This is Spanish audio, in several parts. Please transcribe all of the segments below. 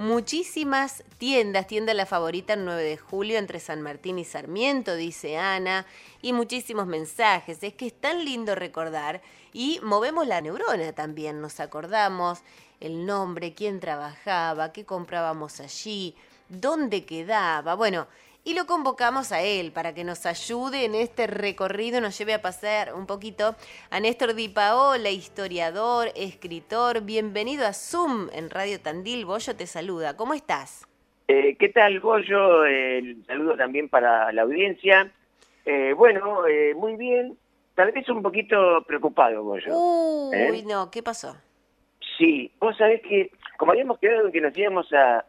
muchísimas tiendas, tienda la favorita el 9 de julio entre San Martín y Sarmiento, dice Ana, y muchísimos mensajes. Es que es tan lindo recordar y movemos la neurona también, nos acordamos el nombre, quién trabajaba, qué comprábamos allí, dónde quedaba. Bueno, y lo convocamos a él para que nos ayude en este recorrido, nos lleve a pasar un poquito a Néstor Di Paola, historiador, escritor. Bienvenido a Zoom en Radio Tandil. Bollo te saluda. ¿Cómo estás? Eh, ¿Qué tal, Bollo? El saludo también para la audiencia. Eh, bueno, eh, muy bien. Tal vez un poquito preocupado, Bollo. Uy, no, ¿qué pasó? Sí, vos sabés que, como habíamos quedado en que nos íbamos a,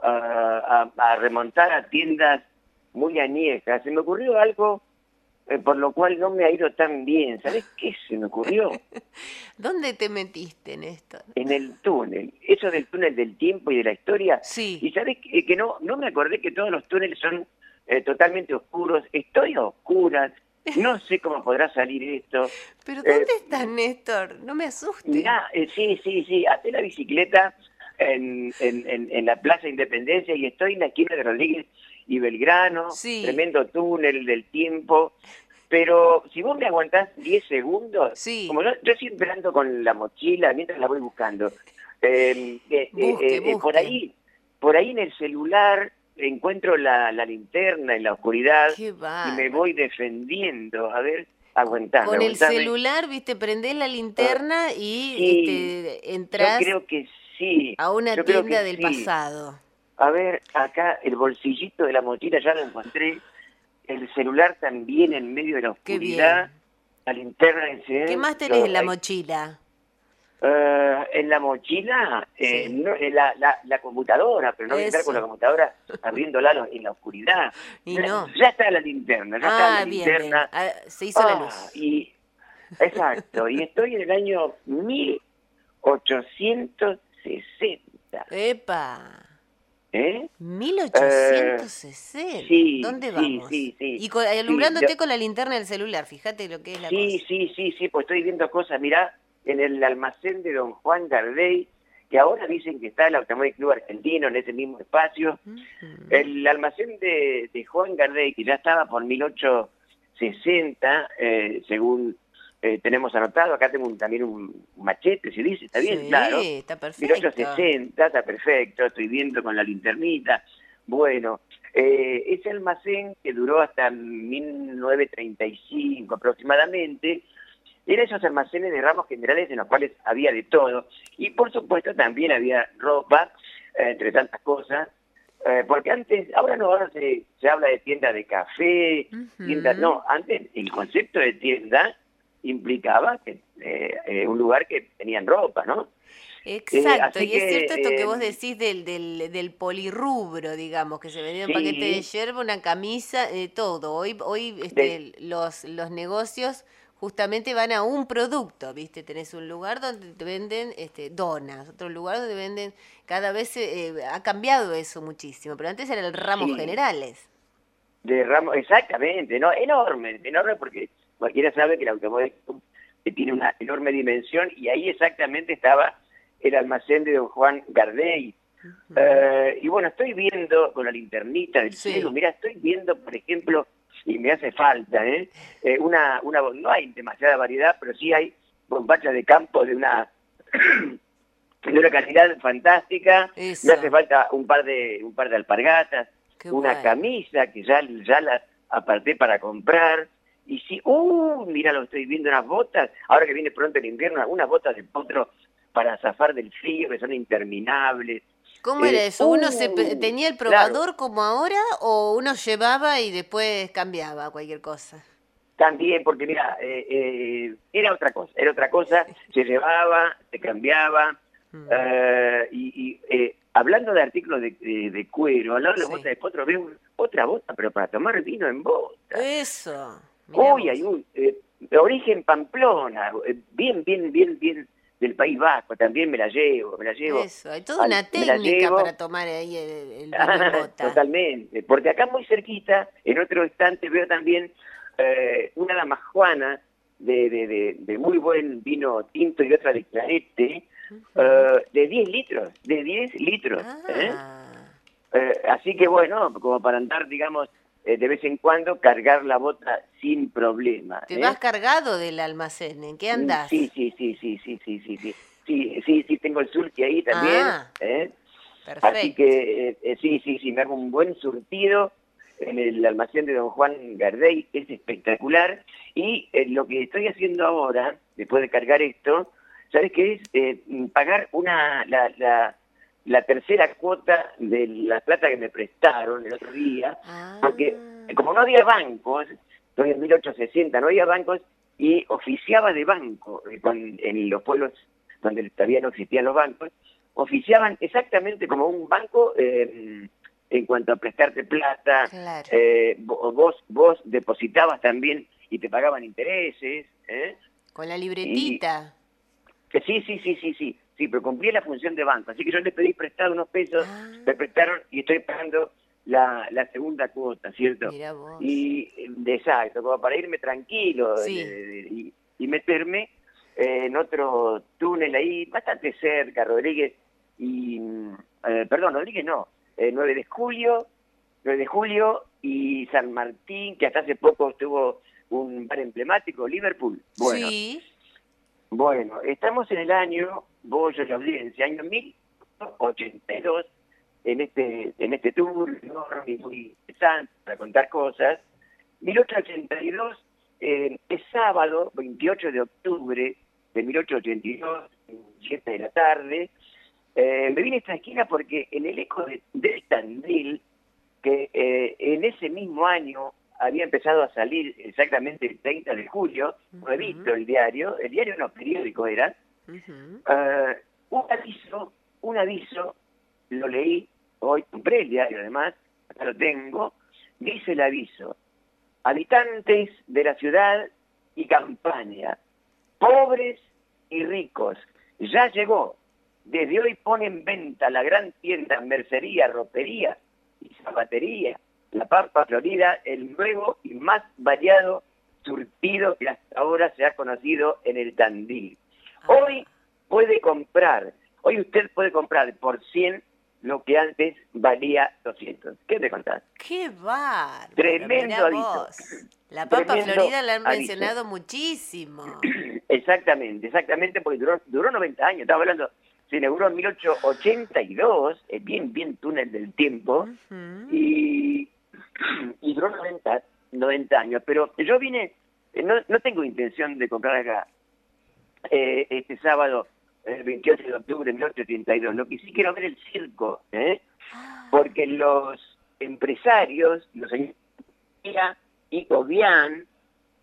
a remontar a tiendas muy añeja, se me ocurrió algo eh, por lo cual no me ha ido tan bien. ¿Sabes qué se me ocurrió? ¿Dónde te metiste, Néstor? En el túnel. Eso del túnel del tiempo y de la historia. Sí. Y sabes que, no, no me acordé que todos los túneles son eh, totalmente oscuros. Estoy a oscuras. No sé cómo podrá salir esto. ¿Pero dónde eh, estás, Néstor? No me asustes. Sí, sí, sí. Hacé la bicicleta en, en, en, la Plaza Independencia y estoy en la esquina de Rodríguez y Belgrano, tremendo túnel del tiempo. Pero si vos me aguantás 10 segundos, como yo, estoy esperando con la mochila mientras la voy buscando, em, eh, eh, eh, por ahí por ahí en el celular encuentro la, linterna en la oscuridad y me voy defendiendo. A ver, aguantando. Con el celular, viste, prendés la linterna y este, entras creo que sí. a una tienda del pasado. A ver, acá el bolsillito de la mochila ya lo encontré. El celular también en medio de la oscuridad. La linterna de ¿Qué más tenés en la mochila? Uh, en la mochila, eh, no, en la, la, la, computadora, pero no voy a estar con la computadora abriéndola en la oscuridad. Y no. Ya está la linterna, ya está la ah, linterna. Ah, se hizo la luz. Ah, y, exacto, y estoy en el año 1860. ¡Epa! ¿Eh? 1860. sí, ¿Dónde vamos? Sí, sí, Y alumbrándote con la linterna del celular, fíjate lo que es la sí, cosa. Sí, sí, sí, pues estoy viendo cosas. Mirá, en el almacén de don Juan Gardey, que ahora dicen que está el Automóvil Club Argentino en ese mismo espacio. El almacén de, de, Juan Gardey, que ya estaba por 1860, eh, según eh, tenemos anotado, acá tengo también un machete, se dice, está bien, claro. está perfecto. 1860, está perfecto, estoy viendo con la linternita. Bueno, eh, ese almacén que duró hasta 1935 aproximadamente, era esos almacenes de ramos generales en los cuales había de todo. Y por supuesto también había ropa, eh, entre tantas cosas, porque antes, ahora no, ahora se, se habla de tienda de café, tienda, no, antes el concepto de tienda implicaba que eh, eh, un lugar que tenían ropa, ¿no? Exacto, y es cierto esto que vos decís del, del, del polirrubro, digamos, que se vendía un paquete de yerba, una camisa, eh, todo. Hoy, hoy este, los, los negocios justamente van a un producto, ¿viste? Tenés un lugar donde te venden este, donas, otro lugar donde venden, cada vez ha cambiado eso muchísimo, pero antes eran ramos generales. De ramos, exactamente, no, enorme, enorme porque cualquiera sabe que el automóvil tiene una enorme dimensión y ahí exactamente estaba el almacén de don Juan Gardey. Eh, y bueno, estoy viendo con la linternita del cielo, mira, estoy viendo, por ejemplo, y me hace falta, ¿eh? eh una, una, no hay demasiada variedad, pero sí hay bombachas de campo de una de una calidad fantástica. Me hace falta un par de un par de alpargatas, una camisa que ya ya la aparté para comprar. Y si, uh, mira, lo estoy viendo, unas botas, ahora que viene pronto el invierno, unas botas de potro para zafar del frío, que son interminables. ¿Cómo era eh, eso? ¿Uno se uh, tenía el probador como ahora o uno llevaba y después cambiaba cualquier cosa? También, porque mira, eh, eh, era otra cosa, era otra cosa, se llevaba, se cambiaba, mm. y, hablando de artículos de, cuero, hablando de botas de potro, veo otra bota, pero para tomar vino en bota. Eso. Uy, hay un eh, origen Pamplona, eh, bien, bien, bien, bien del País Vasco, también me la llevo, me la llevo. Eso, hay toda una técnica para tomar ahí el, el Totalmente, porque acá muy cerquita, en otro instante veo también eh, una damajuana de, de, de, de, muy buen vino tinto y otra de clarete, eh, de 10 litros, de 10 litros. Ah, Eh, así que bueno, como para andar, digamos, eh, de vez en cuando, cargar la bota sin problema. Te ¿eh? vas cargado del almacén, ¿en qué andás? Sí, sí, sí, sí, sí, sí, sí, sí. Sí, sí, sí, tengo el surti ahí también. Ah. ¿eh? Perfecto. Así que eh, eh, sí, sí, sí, me hago un buen surtido en el almacén de don Juan Gardey, es espectacular. Y lo que estoy haciendo ahora, después de cargar esto, ¿sabes qué es? Eh, pagar una la, la, la tercera cuota de la plata que me prestaron el otro día, Ah. porque como no había bancos, estoy en 1860, no había bancos, y oficiaba de banco eh, en los pueblos donde todavía no existían los bancos, oficiaban exactamente como un banco eh, en cuanto a prestarte plata, Claro. eh, vo- vos, vos depositabas también y te pagaban intereses, ¿eh? Con la libretita. Que sí, sí, sí, sí, sí, sí, pero cumplía la función de banco. Así que yo les pedí prestado unos pesos, Ah. me prestaron y estoy pagando la, la segunda cuota, ¿cierto? Mira vos. Y eh, exacto, como para irme tranquilo Sí. eh, y, y meterme eh, en otro túnel ahí, bastante cerca, Rodríguez y, eh, perdón, Rodríguez no, eh, 9 de julio, 9 de julio y San Martín, que hasta hace poco estuvo un bar emblemático, Liverpool. Bueno, Sí. bueno, estamos en el año, vos y audiencia, año 1082, en este, en este tour enorme y muy interesante para contar cosas. 1882 eh, es sábado, 28 de octubre de 1882, 7 de la tarde. Eh, me vine a esta esquina porque en el eco de, de Tandil, que eh, en ese mismo año había empezado a salir exactamente el 30 de julio, no he visto el diario, el diario no, periódico era, Eh, un aviso, un aviso, lo leí, hoy compré el diario además, lo tengo, dice el aviso, habitantes de la ciudad y campaña, pobres y ricos, ya llegó, desde hoy pone en venta la gran tienda mercería, ropería y zapatería, La Pampa Florida, el nuevo y más variado surtido que hasta ahora se ha conocido en el Tandil. Ah. Hoy puede comprar, hoy usted puede comprar por 100 lo que antes valía 200. ¿Qué te contás? ¡Qué bárbaro! Tremendo. La Pampa Tremendo Florida la han mencionado muchísimo. Exactamente, exactamente, porque duró, duró 90 años, estaba hablando, se inauguró en 1882, es bien, bien túnel del tiempo, y, y duró 90, 90 años. Pero yo vine, eh, no, no tengo intención de comprar acá eh, este sábado, el 28 de octubre de 1882. Lo que sí quiero ver el circo, ¿eh? porque los empresarios, los señores y Cobian,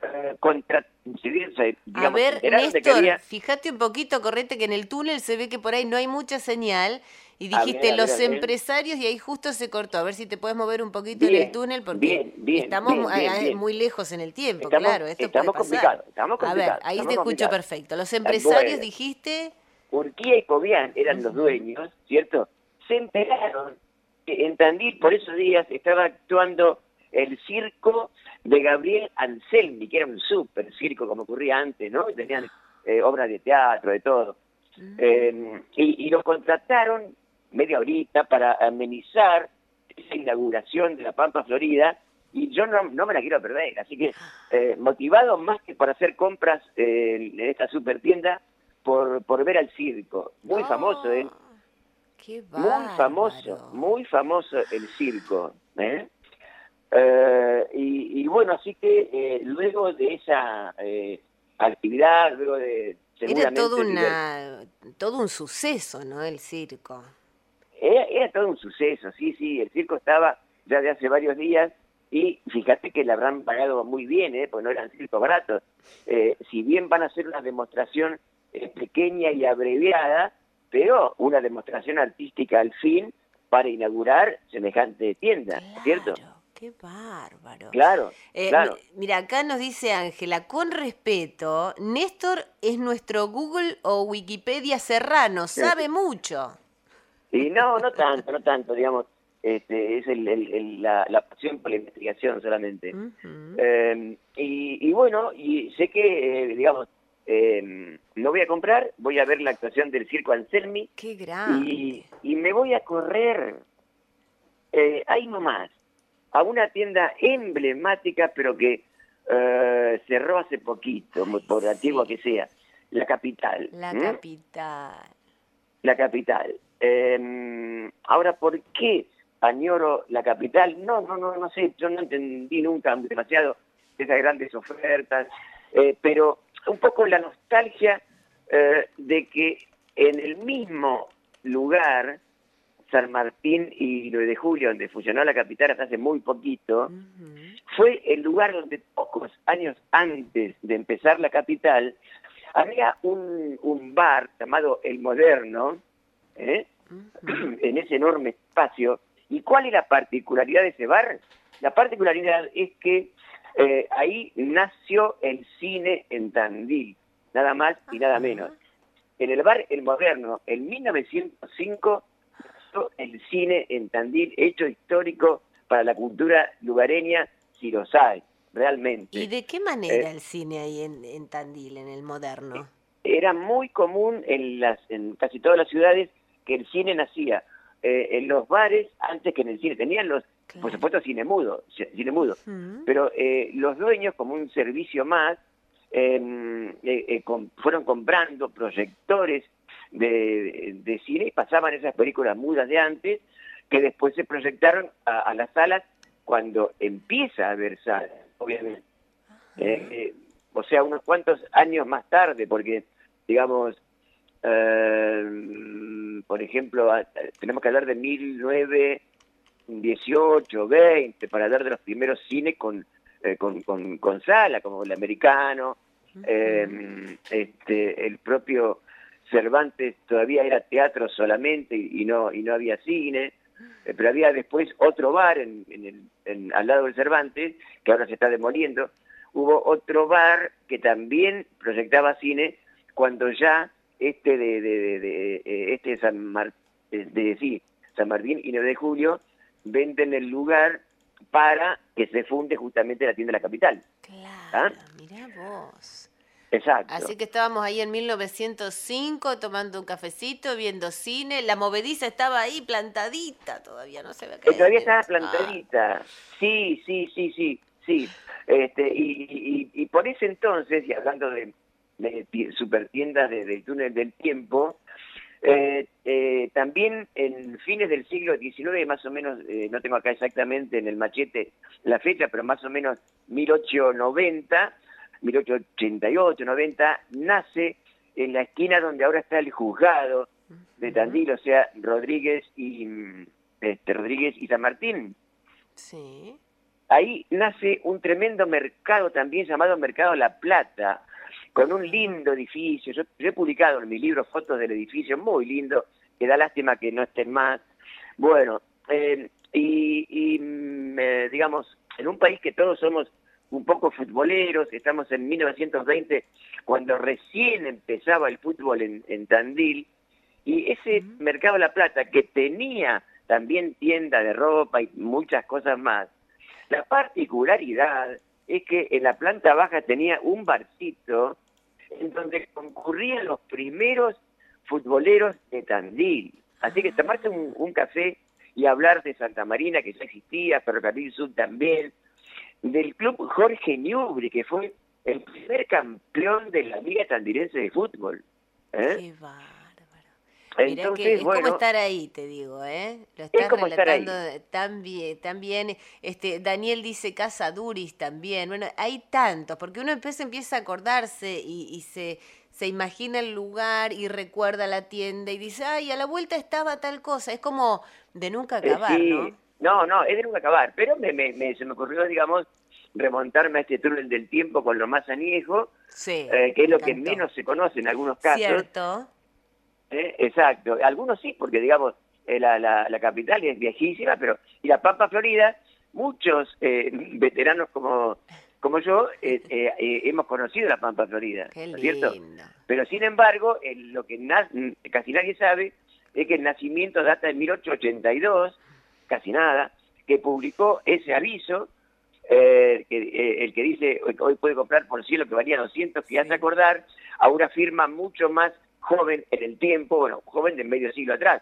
eh, contra, se- A digamos, ver, Néstor, había- fíjate un poquito, correte que en el túnel se ve que por ahí no hay mucha señal y dijiste a los ver, a ver. empresarios y ahí justo se cortó. A ver si te puedes mover un poquito en el túnel porque bien, bien, estamos ah, muy lejos en el tiempo, Estamos- claro, esto estamos puede pasar. complicados, estamos A ver, complicados, ahí te escucho complicados. perfecto. Los empresarios Bueno. dijiste, Urquía y Cobian eran los dueños, ¿cierto? Se enteraron que en Tandil por esos días estaba actuando el circo de Gabriel Anselmi, que era un súper circo como ocurría antes, ¿no? Tenían eh, obras de teatro, de todo. mm, Eh, y, y lo contrataron media horita para amenizar esa inauguración de la Pampa Florida y yo no, no me la quiero perder, así que eh, motivado más que por hacer compras eh, en esta super tienda, por, por ver al circo. Muy ah, famoso, ¿eh? Qué Muy famoso, muy famoso el circo. ¿eh? Eh, y, y bueno, así que luego de esa eh, actividad, luego de... Era todo, una, todo un suceso, ¿no? El circo. Era, era todo un suceso, sí, sí, el circo estaba ya de hace varios días y fíjate que le habrán pagado muy bien, ¿eh? porque no eran circos baratos. Eh, si bien van a hacer una demostración eh, pequeña y abreviada, pero una demostración artística al fin para inaugurar semejante tienda, ¿cierto? Qué bárbaro. Claro, Eh, claro. mi- Mira, acá nos dice Ángela, con respeto, Néstor es nuestro Google o Wikipedia serrano, sabe mucho. Y no, no tanto, no tanto, digamos, este, es el- el- el- la, la pasión por la investigación solamente. Eh, y, y bueno, y sé que, eh, digamos, eh, no voy a comprar, voy a ver la actuación del Circo Anselmi. Qué grande. Y, y me voy a correr eh, ahí nomás, a una tienda emblemática, pero que eh, cerró hace poquito, Ay, por antigua que sea, la capital. La capital. La capital. Eh, ahora, ¿por qué añoro la capital? No, no, no, no sé, yo no entendí nunca demasiado esas grandes ofertas, eh, pero un poco la nostalgia eh, de que en el mismo lugar, San Martín y 9 de Julio, donde fusionó la capital hasta hace muy poquito, fue el lugar donde pocos años antes de empezar la capital había un, un bar llamado El Moderno, ¿eh? En ese enorme espacio. ¿Y cuál es la particularidad de ese bar? La particularidad es que eh, ahí nació el cine en Tandil, nada más y nada menos. En el bar El Moderno, en 1905, nació el cine en Tandil, hecho histórico para la cultura lugareña, si los hay, realmente. ¿Y de qué manera Eh, el cine ahí en, en Tandil, en el moderno? era muy común en las en casi todas las ciudades que el cine nacía eh, en los bares antes que en el cine. Tenían los por supuesto cine mudo ci- cine mudo. Pero eh, los dueños como un servicio más eh, eh, eh, fueron comprando proyectores de, de cine y pasaban esas películas mudas de antes que después se proyectaron a, a las salas cuando empieza a haber salas obviamente. O sea, unos cuantos años más tarde, porque, digamos, eh, por ejemplo, tenemos que hablar de 1918, 20, para hablar de los primeros cines con, eh, con, con, con sala, como el americano, eh, este, el propio Cervantes todavía era teatro solamente y, y no y no había cine, eh, pero había después otro bar en, en el, en- al lado del Cervantes, que ahora se está demoliendo, hubo otro bar que también proyectaba cine cuando ya este de, de, de- de, eh, este de San Mar- de, de- sí, San Martín y 9 de Julio venden el lugar para que se funde justamente la tienda de la capital. Claro, mirá vos. Exacto. Así que estábamos ahí en 1905 tomando un cafecito, viendo cine. La movediza estaba ahí plantadita, todavía no se ve Eh, todavía estaba plantadita. Sí, sí, sí, sí, sí. Este, y, y- y por ese entonces, y hablando de, de ti- supertiendas de- del túnel del tiempo, eh, eh, también en fines del siglo XIX, más o menos, eh, no tengo acá exactamente en el machete la fecha, pero más o menos 1890, 1888, 90, nace en la esquina donde ahora está el juzgado de Tandil, o sea, Rodríguez y este, Rodríguez y San Martín. Sí. Ahí nace un tremendo mercado también llamado Mercado La Plata, con un lindo edificio. Yo, yo he publicado en mi libro fotos del edificio, muy lindo, que da lástima que no estén más. Bueno, eh, y, y, mm, eh, digamos, en un país que todos somos un poco futboleros, estamos en 1920, cuando recién empezaba el fútbol en, en Tandil, y ese. Mercado La Plata, que tenía también tienda de ropa y muchas cosas más, la particularidad es que en la planta baja tenía un barcito en donde concurrían los primeros futboleros de Tandil. Así que tomarse un, un café y hablar de Santa Marina, que ya existía, Ferrocarril Sur también, del club Jorge Newbery, que fue el primer campeón de la Liga Tandilense de Fútbol. ¿eh? Qué. Mirá que es bueno, como estar ahí, te digo, ¿eh? Lo estás como estar ahí. relatando tan bien, tan bien. Este, Daniel dice Casa Duris también. Bueno, hay tantos, porque uno empieza, empieza a acordarse y, y se, se imagina el lugar y recuerda la tienda y dice, ay, a la vuelta estaba tal cosa. Es como de nunca Eh, acabar, sí. ¿no? No, no, es de nunca acabar. Pero me, me- me- se me ocurrió, digamos, remontarme a este túnel del tiempo con lo más añejo, Sí. eh, que es lo que menos se conoce en algunos casos. Cierto. ¿Eh? Exacto. Algunos sí, porque, digamos, eh, la, la, la capital es viejísima, pero... Y la Pampa Florida, muchos eh, veteranos como, como yo eh, eh, eh, hemos conocido la Pampa Florida, Qué ¿no es cierto? Pero sin embargo, lo que na- casi nadie sabe es que el nacimiento data de 1882, casi nada, que publicó ese aviso, eh, que, eh, el que dice hoy puede comprar por cielo que valía 200, que hace acordar a una firma mucho más joven en el tiempo, bueno, joven de medio siglo atrás,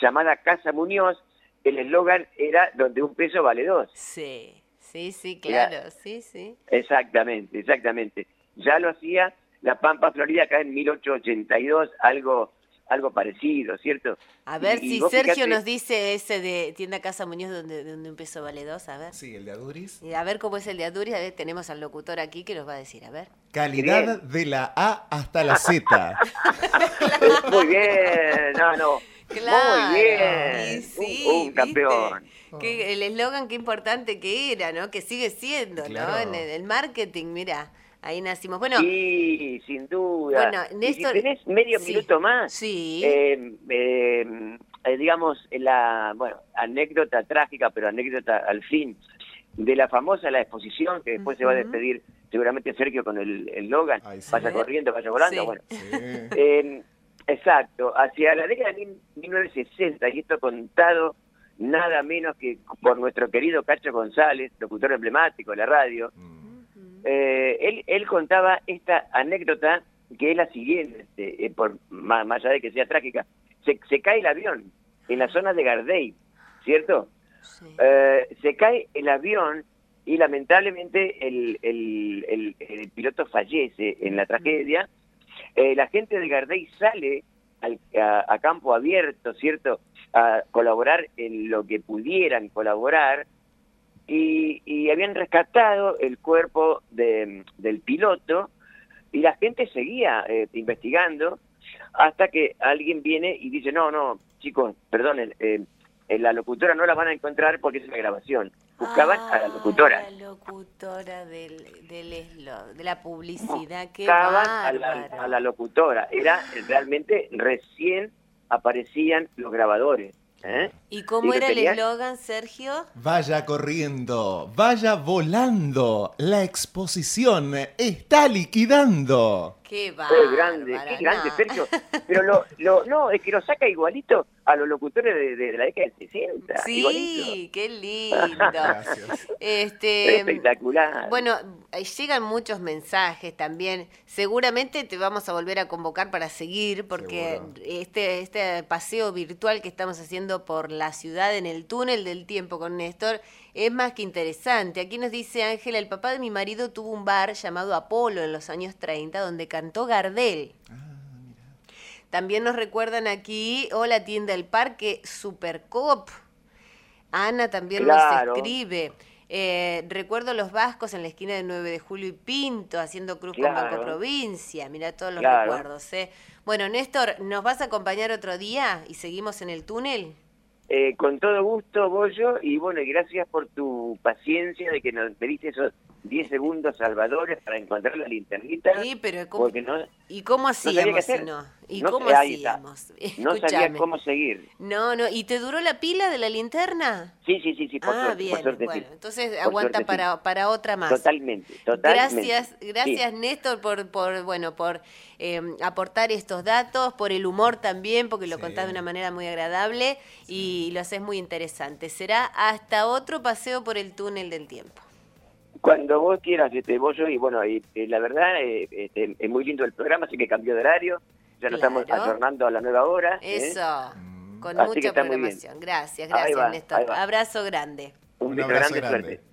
llamada Casa Muñoz, el eslogan era donde un peso vale dos. Sí, sí, sí, claro, sí, sí. Exactamente, exactamente. Ya lo hacía la Pampa Florida acá en 1882, algo algo parecido, ¿cierto? A ver si Sergio nos dice ese de tienda Casa Muñoz donde, donde un peso vale dos, a ver. Sí, el de Aduris. Y a ver cómo es el de Aduris, a ver, tenemos al locutor aquí que nos va a decir, a ver. Calidad de la A hasta la Z. Muy bien, no, no. Claro. Muy bien. Sí, un, un campeón. Que el eslogan qué importante que era, ¿no? Que sigue siendo, ¿no? En el, el marketing, mira, ahí nacimos. Bueno, Sí, sin duda. Bueno, Néstor- si tenés medio sí, minuto más, sí. eh, eh, eh, digamos, la bueno, anécdota trágica, pero anécdota al fin, de la famosa la exposición, que después se va a despedir seguramente Sergio con el, el Logan, Ay, sí. vaya corriendo, vaya volando, Sí. bueno. Sí. Eh, exacto, hacia la década de mil- 1960, y esto contado nada menos que por nuestro querido Cacho González, locutor emblemático de la radio, Mm. Eh, él, él contaba esta anécdota que es la siguiente, eh, por, más, más allá de que sea trágica, se, se cae el avión en la zona de Gardey, ¿cierto? sí. Eh, se cae el avión y lamentablemente el, el- el- el piloto fallece en la tragedia. Eh, la gente de Gardey sale al- a, a campo abierto, ¿cierto? A colaborar en lo que pudieran colaborar y, y habían rescatado el cuerpo de- del piloto y la gente seguía eh, investigando hasta que alguien viene y dice, no, no, chicos, perdonen, eh, eh, la locutora no la van a encontrar porque es una grabación. Buscaban a la Ah, locutora. La locutora del, del eslo- de la publicidad, qué Buscaban a la, a la locutora. Era realmente recién aparecían los grabadores. ¿Eh? ¿Y cómo era el eslogan, Sergio? Vaya corriendo, vaya volando. La exposición está liquidando. Qué Qué bárbaro. grande, qué grande. Sergio. Pero lo, lo, no, es que lo saca igualito a los locutores de, de- de la década del 60. igualito. Sí, qué lindo. Gracias. Este, Espectacular. Bueno, llegan muchos mensajes también. Seguramente te vamos a volver a convocar para seguir, porque Seguro. este, este paseo virtual que estamos haciendo por la ciudad en el túnel del tiempo con Néstor es más que interesante. Aquí nos dice Ángela, el papá de mi marido tuvo un bar llamado Apolo en los años 30 donde cantó Gardel. También nos recuerdan aquí, hola tienda del parque, Supercop. Ana también Claro. nos escribe. Eh, recuerdo los vascos en la esquina de 9 de julio y Pinto haciendo cruz con. Banco Provincia. Mira todos los Claro. recuerdos. ¿eh? Bueno, Néstor, ¿nos vas a acompañar otro día y seguimos en el túnel? Eh, con todo gusto, Bollo, y bueno, gracias por tu paciencia de que nos pediste esos 10 segundos salvadores para encontrar la linternita. Sí, pero ¿cómo, porque no, ¿y cómo hacíamos si hacer. no? ¿Y No cómo hacíamos? no sabía cómo seguir. No, no, ¿y te duró la pila de la linterna? Sí, sí, sí, sí, por ah, suerte, bien, por suerte bueno, sí. entonces Por aguanta suerte, sí. para, para otra más. Totalmente, totalmente. Gracias, gracias Néstor por, por bueno, por eh, aportar estos datos, por el humor también, porque lo Sí. contás de una manera muy agradable y lo haces muy interesante. Será hasta otro paseo por el túnel del tiempo. Cuando vos quieras, este Bollo, y bueno, y, eh, la verdad eh, este, es muy lindo el programa, así que cambió de horario, ya nos Claro. estamos ayornando a la nueva hora. ¿eh? Eso, con Así mucha programación. Gracias, gracias va, Néstor. Abrazo grande. Un, Un abrazo grande, grande. suerte.